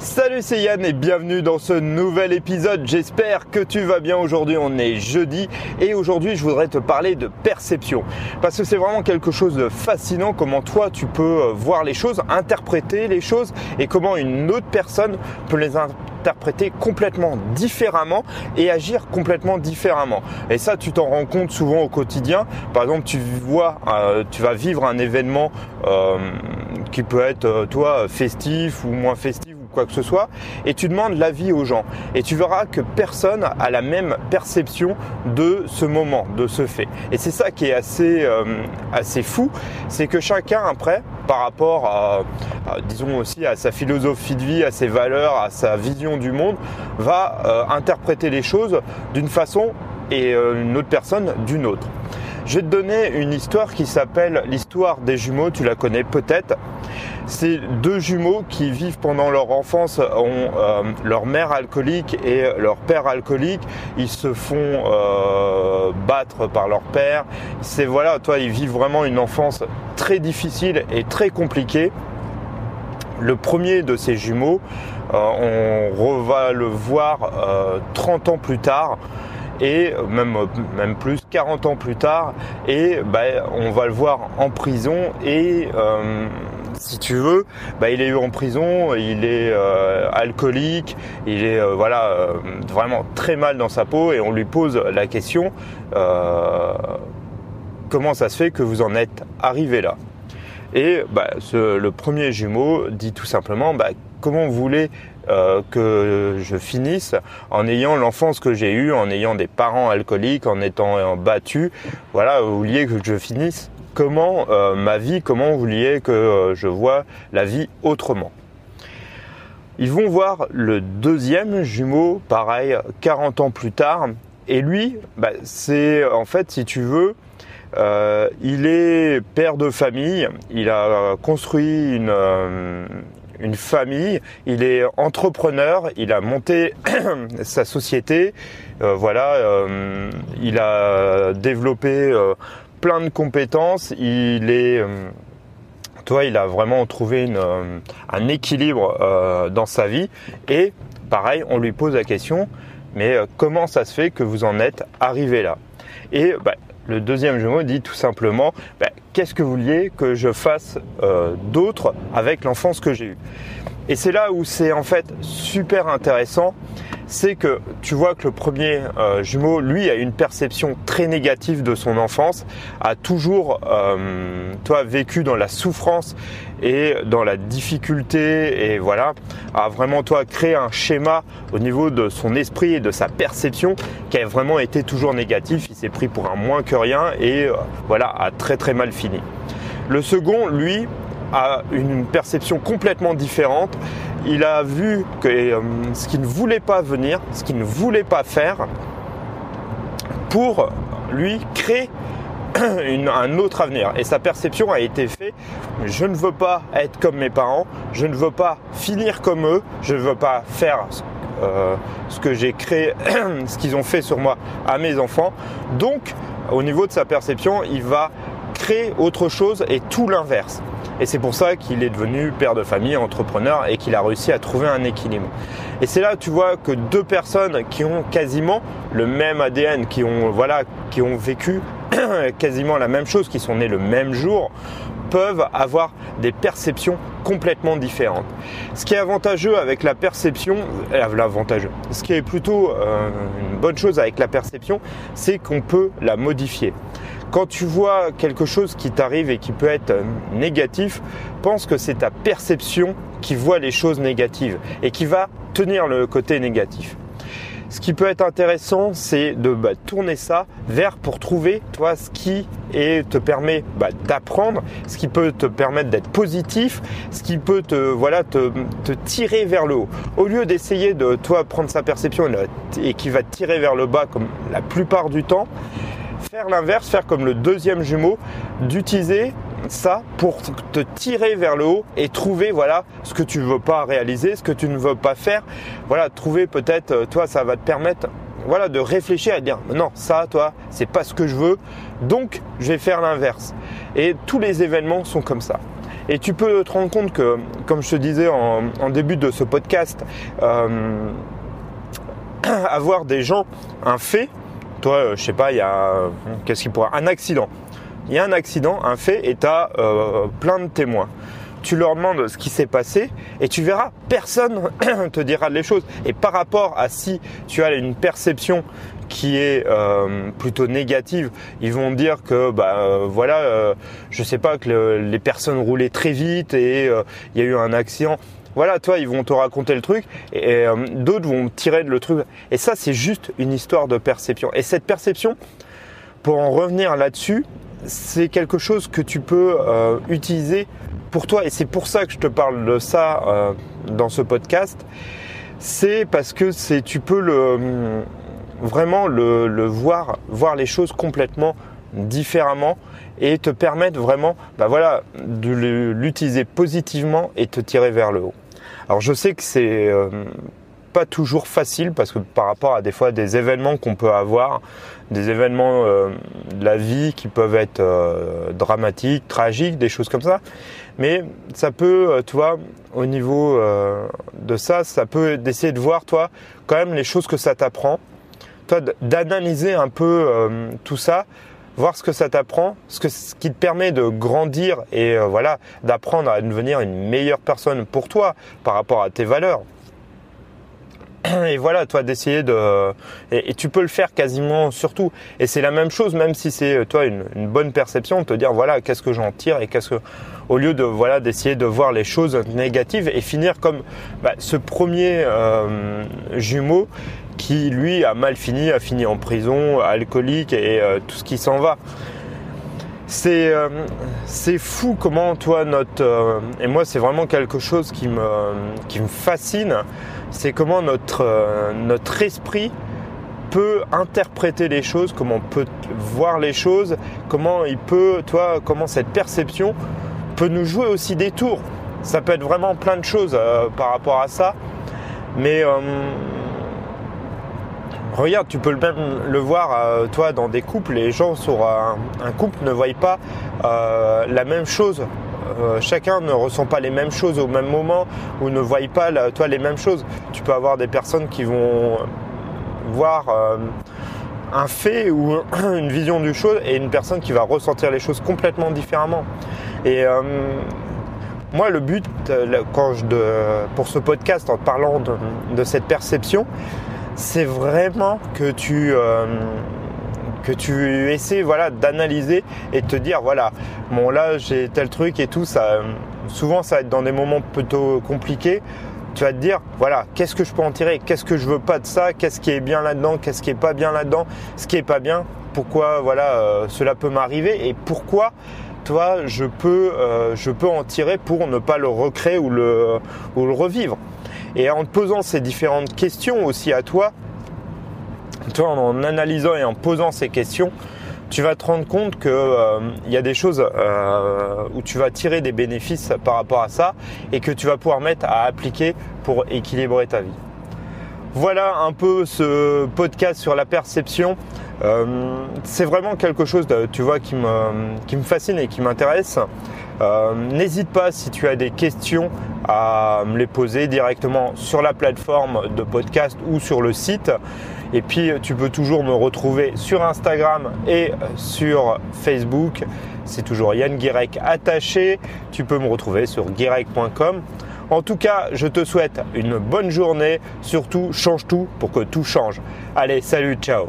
Salut c'est Yann et bienvenue dans ce nouvel épisode. J'espère que tu vas bien aujourd'hui. On est jeudi et aujourd'hui je voudrais te parler de perception parce que c'est vraiment quelque chose de fascinant comment toi tu peux euh, voir les choses, interpréter les choses et comment une autre personne peut les interpréter complètement différemment et agir complètement différemment. Et ça tu t'en rends compte souvent au quotidien. Par exemple tu vois, euh, tu vas vivre un événement euh, qui peut être toi festif ou moins festif quoi que ce soit, et tu demandes l'avis aux gens. Et tu verras que personne a la même perception de ce moment, de ce fait. Et c'est ça qui est assez, euh, fou, c'est que chacun après, par rapport à, disons aussi à sa philosophie de vie, à ses valeurs, à sa vision du monde, va euh, interpréter les choses d'une façon et euh, une autre personne d'une autre. Je vais te donner une histoire qui s'appelle l'histoire des jumeaux, tu la connais peut-être. C'est deux jumeaux qui vivent pendant leur enfance, ont euh, leur mère alcoolique et leur père alcoolique. Ils se font euh, battre par leur père. C'est voilà, toi, ils vivent vraiment une enfance très difficile et très compliquée. Le premier de ces jumeaux, euh, on va le voir 30 ans plus tard et même, même plus 40 ans plus tard et bah, on va le voir en prison et euh, si tu veux, bah, il est eu en prison, il est euh, alcoolique, il est euh, voilà vraiment très mal dans sa peau et on lui pose la question comment ça se fait que vous en êtes arrivé là? Et bah, le premier jumeau dit tout simplement comment vous voulez euh, que je finisse en ayant l'enfance que j'ai eue, en ayant des parents alcooliques, en étant battu. Voilà, vous vouliez que je finisse? Comment euh, ma vie, comment vous vouliez que euh, je vois la vie autrement. Ils vont voir le deuxième jumeau, pareil, 40 ans plus tard. Et lui, bah, c'est en fait, si tu veux, il est père de famille, il a construit une, famille, il est entrepreneur, il a monté sa société, euh, voilà, euh, il a développé euh, plein de compétences, il est toi, il a vraiment trouvé une, un équilibre dans sa vie. Et pareil, on lui pose la question, mais comment ça se fait que vous en êtes arrivé là? Et bah, le deuxième jumeau dit tout simplement bah, qu'est-ce que vous vouliez que je fasse euh, d'autre avec l'enfance que j'ai eue? Et c'est là où c'est en fait super intéressant, c'est que tu vois que le premier euh, jumeau, lui, a une perception très négative de son enfance, a toujours, euh, toi, vécu dans la souffrance et dans la difficulté, et voilà, a vraiment, toi, créé un schéma au niveau de son esprit et de sa perception qui a vraiment été toujours négatif. Il s'est pris pour un moins que rien et euh, voilà, a très très mal fini. Le second, lui, a une perception complètement différente. Il a vu que euh, ce qu'il ne voulait pas venir, ce qu'il ne voulait pas faire, pour lui créer un autre avenir. Et sa perception a été faite, je ne veux pas être comme mes parents, je ne veux pas finir comme eux, je ne veux pas faire euh, ce que j'ai créé, ce qu'ils ont fait sur moi à mes enfants. Donc, au niveau de sa perception, il va créer autre chose et tout l'inverse. Et c'est pour ça qu'il est devenu père de famille, entrepreneur et qu'il a réussi à trouver un équilibre. Et c'est là, tu vois, que deux personnes qui ont quasiment le même ADN, qui ont, voilà, qui ont vécu quasiment la même chose, qui sont nés le même jour, peuvent avoir des perceptions complètement différentes. Ce qui est avantageux avec la perception, euh, l'avantageux, ce qui est plutôt euh, une bonne chose avec la perception, c'est qu'on peut la modifier. Quand tu vois quelque chose qui t'arrive et qui peut être euh, négatif, pense que c'est ta perception qui voit les choses négatives et qui va tenir le côté négatif. Ce qui peut être intéressant, c'est de bah, tourner ça vers pour trouver toi ce qui te permet bah, d'apprendre, ce qui peut te permettre d'être positif, ce qui peut te voilà te, tirer vers le haut. Au lieu d'essayer de toi prendre sa perception et qui va te tirer vers le bas comme la plupart du temps, faire l'inverse, faire comme le deuxième jumeau, d'utiliser ça pour te tirer vers le haut et trouver voilà ce que tu ne veux pas réaliser, ce que tu ne veux pas faire. Voilà, trouver peut-être euh, toi ça va te permettre voilà de réfléchir et de dire non, ça toi, c'est pas ce que je veux. Donc, je vais faire l'inverse. Et tous les événements sont comme ça. Et tu peux te rendre compte que, comme je te disais en, début de ce podcast, euh, avoir des gens, un fait, toi, euh, je sais pas, il y a, un accident. Il y a un accident, un fait, et tu as euh, plein de témoins tu leur demandes ce qui s'est passé et tu verras, personne te dira les choses. Et par rapport à si tu as une perception qui est euh, plutôt négative, ils vont dire que bah voilà, je sais pas que les personnes roulaient très vite et il y a eu un accident. Voilà, toi, ils vont te raconter le truc et, d'autres vont tirer le truc. Et ça, c'est juste une histoire de perception. Et cette perception, pour en revenir là-dessus, c'est quelque chose que tu peux utiliser pour toi, et c'est pour ça que je te parle de ça euh, dans ce podcast, c'est parce que c'est tu peux le vraiment le, voir, voir les choses complètement différemment et te permettre vraiment bah voilà, de l'utiliser positivement et te tirer vers le haut. Alors je sais que c'est euh, pas toujours facile parce que par rapport à des fois des événements qu'on peut avoir, des événements euh, de la vie qui peuvent être euh, dramatiques, tragiques, des choses comme ça. Mais ça peut, tu vois, au niveau de ça, ça peut d'essayer de voir, toi, quand même les choses que ça t'apprend, toi, d'analyser un peu tout ça, voir ce que ça t'apprend, ce, ce qui te permet de grandir et voilà, d'apprendre à devenir une meilleure personne pour toi par rapport à tes valeurs et voilà, toi d'essayer de et, tu peux le faire quasiment surtout. Et c'est la même chose, même si c'est toi une, bonne perception, de te dire voilà qu'est-ce que j'en tire et qu'est-ce que au lieu de voilà d'essayer de voir les choses négatives et finir comme bah, ce premier euh, jumeau qui lui a mal fini, a fini en prison, alcoolique et euh, tout ce qui s'en va. C'est euh, fou comment toi notre et moi c'est vraiment quelque chose qui me qui me fascine c'est comment notre, euh, notre esprit peut interpréter les choses, comment on peut voir les choses, comment il peut, toi, comment cette perception peut nous jouer aussi des tours. Ça peut être vraiment plein de choses euh, par rapport à ça. Mais euh, regarde, tu peux même le voir, toi, dans des couples. Les gens sur un, un couple ne voient pas la même chose euh, chacun ne ressent pas les mêmes choses au même moment ou ne voit pas toi les mêmes choses. Tu peux avoir des personnes qui vont voir euh, un fait ou une vision du chose et une personne qui va ressentir les choses complètement différemment. Et euh, moi, le but quand je, pour ce podcast, en parlant de cette perception, c'est vraiment que tu que tu essaies voilà d'analyser et de te dire voilà bon là j'ai tel truc et tout ça souvent ça va être dans des moments plutôt compliqués. Tu vas te dire voilà qu'est-ce que je peux en tirer? Qu'est-ce que je veux pas de ça? Qu'est-ce qui est bien là-dedans? Qu'est-ce qui est pas bien là-dedans? Ce qui est pas bien pourquoi voilà euh, cela peut m'arriver? Et pourquoi toi je peux euh, je peux en tirer pour ne pas le recréer ou le revivre? Et en te posant ces différentes questions aussi à toi toi, en analysant et en posant ces questions, tu vas te rendre compte qu'il euh, y a des choses euh, où tu vas tirer des bénéfices par rapport à ça et que tu vas pouvoir mettre à appliquer pour équilibrer ta vie. Voilà un peu ce podcast sur la perception. Euh, c'est vraiment quelque chose, tu vois, qui me, qui me fascine et qui m'intéresse. N'hésite pas si tu as des questions à me les poser directement sur la plateforme de podcast ou sur le site. Et puis tu peux toujours me retrouver sur Instagram et sur Facebook. C'est toujours Yann Guirec attaché. Tu peux me retrouver sur guirec.com. En tout cas, je te souhaite une bonne journée. Surtout, change tout pour que tout change. Allez, salut, ciao